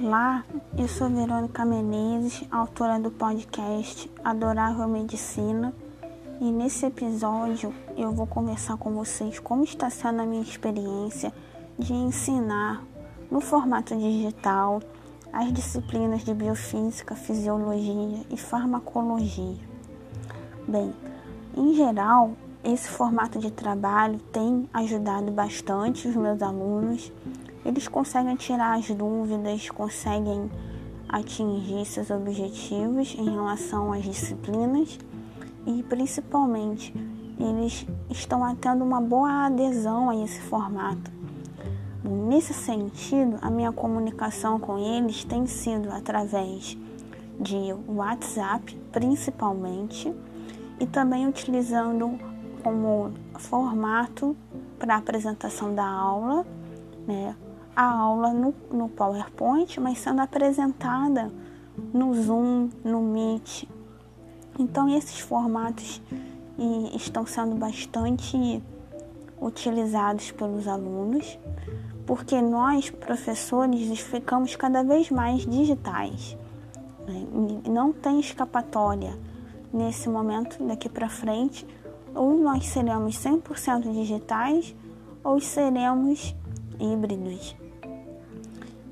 Olá, eu sou Verônica Menezes, autora do podcast Adorável Medicina, e nesse episódio eu vou conversar com vocês como está sendo a minha experiência de ensinar no formato digital as disciplinas de biofísica, fisiologia e farmacologia. Bem, em geral, esse formato de trabalho tem ajudado bastante os meus alunos eles conseguem tirar as dúvidas, conseguem atingir seus objetivos em relação às disciplinas e principalmente eles estão tendo uma boa adesão a esse formato. Nesse sentido, a minha comunicação com eles tem sido através de WhatsApp, principalmente, e também utilizando como formato para apresentação da aula, né, a aula no, no PowerPoint, mas sendo apresentada no Zoom, no Meet. Então, esses formatos estão sendo bastante utilizados pelos alunos, porque nós, professores, ficamos cada vez mais digitais. Né? Não tem escapatória nesse momento, daqui para frente, ou nós seremos 100% digitais ou seremos híbridos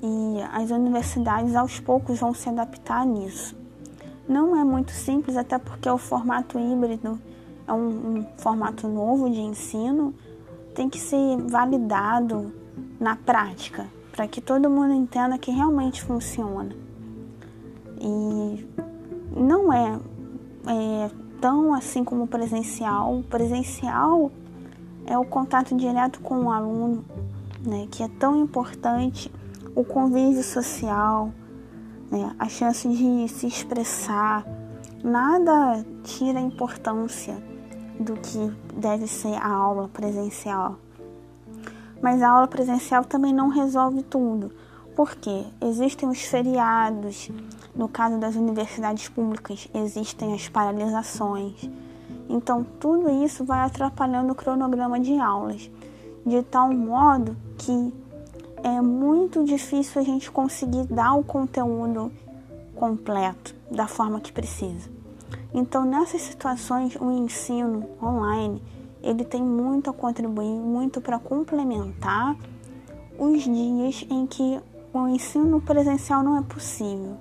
e as universidades aos poucos vão se adaptar nisso. Não é muito simples, até porque o formato híbrido é um, um formato novo de ensino, tem que ser validado na prática, para que todo mundo entenda que realmente funciona. E não é, é tão assim como o presencial. O presencial é o contato direto com o aluno, né, que é tão importante o convívio social, né, a chance de se expressar, nada tira a importância do que deve ser a aula presencial. Mas a aula presencial também não resolve tudo, porque existem os feriados, no caso das universidades públicas, existem as paralisações. Então, tudo isso vai atrapalhando o cronograma de aulas, de tal modo que é muito difícil a gente conseguir dar o conteúdo completo da forma que precisa. Então, nessas situações, o ensino online ele tem muito a contribuir, muito para complementar os dias em que o ensino presencial não é possível.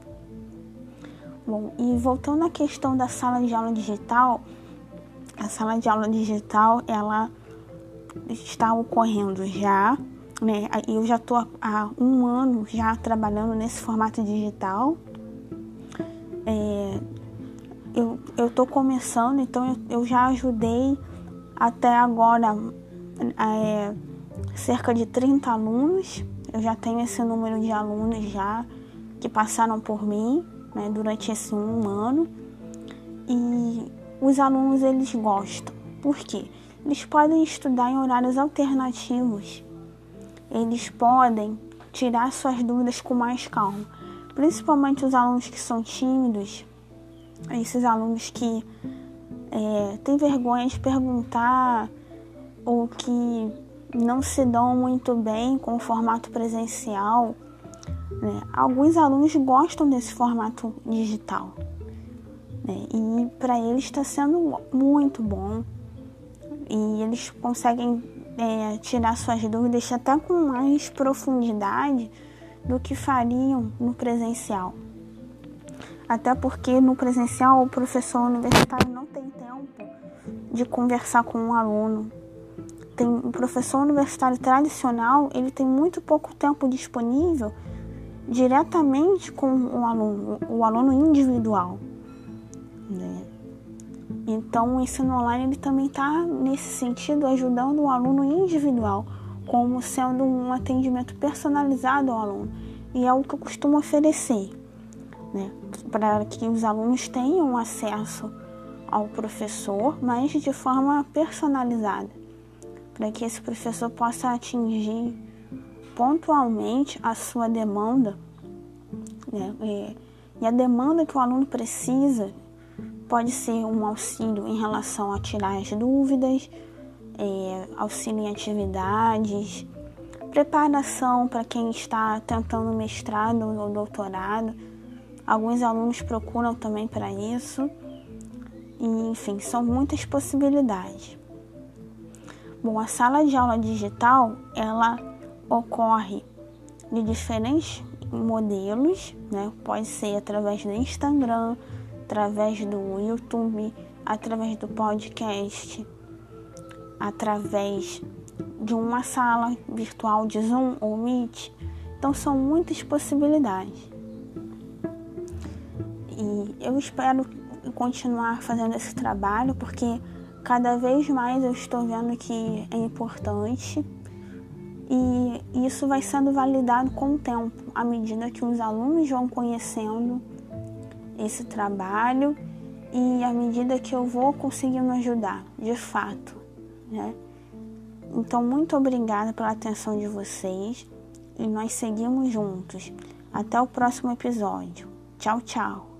Bom, e voltando à questão da sala de aula digital, a sala de aula digital ela está ocorrendo já né? Eu já estou há um ano já trabalhando nesse formato digital. É, eu estou começando, então eu, eu, já ajudei até agora é, cerca de 30 alunos. Eu já tenho esse número de alunos já que passaram por mim né, durante esse um ano. E os alunos eles gostam. Por quê? Eles podem estudar em horários alternativos eles podem tirar suas dúvidas com mais calma, principalmente os alunos que são tímidos, esses alunos que é, têm vergonha de perguntar ou que não se dão muito bem com o formato presencial. Né? Alguns alunos gostam desse formato digital né? e para eles está sendo muito bom e eles conseguem é, tirar suas dúvidas até com mais profundidade do que fariam no presencial. Até porque no presencial o professor universitário não tem tempo de conversar com um aluno. Tem o professor universitário tradicional, ele tem muito pouco tempo disponível diretamente com o aluno, o aluno individual. Né? Então, o ensino online ele também está, nesse sentido, ajudando o aluno individual, como sendo um atendimento personalizado ao aluno. E é o que eu costumo oferecer, né? para que os alunos tenham acesso ao professor, mas de forma personalizada, para que esse professor possa atingir pontualmente a sua demanda né? e a demanda que o aluno precisa Pode ser um auxílio em relação a tirar as dúvidas, é, auxílio em atividades, preparação para quem está tentando mestrado ou doutorado. Alguns alunos procuram também para isso. E, enfim, são muitas possibilidades. Bom, a sala de aula digital, ela ocorre de diferentes modelos, né? Pode ser através do Instagram, através do YouTube, através do podcast, através de uma sala virtual de Zoom ou Meet. Então são muitas possibilidades. E eu espero continuar fazendo esse trabalho porque cada vez mais eu estou vendo que é importante e isso vai sendo validado com o tempo, à medida que os alunos vão conhecendo esse trabalho e à medida que eu vou conseguindo ajudar, de fato, né? Então, muito obrigada pela atenção de vocês e nós seguimos juntos. Até o próximo episódio. Tchau, tchau.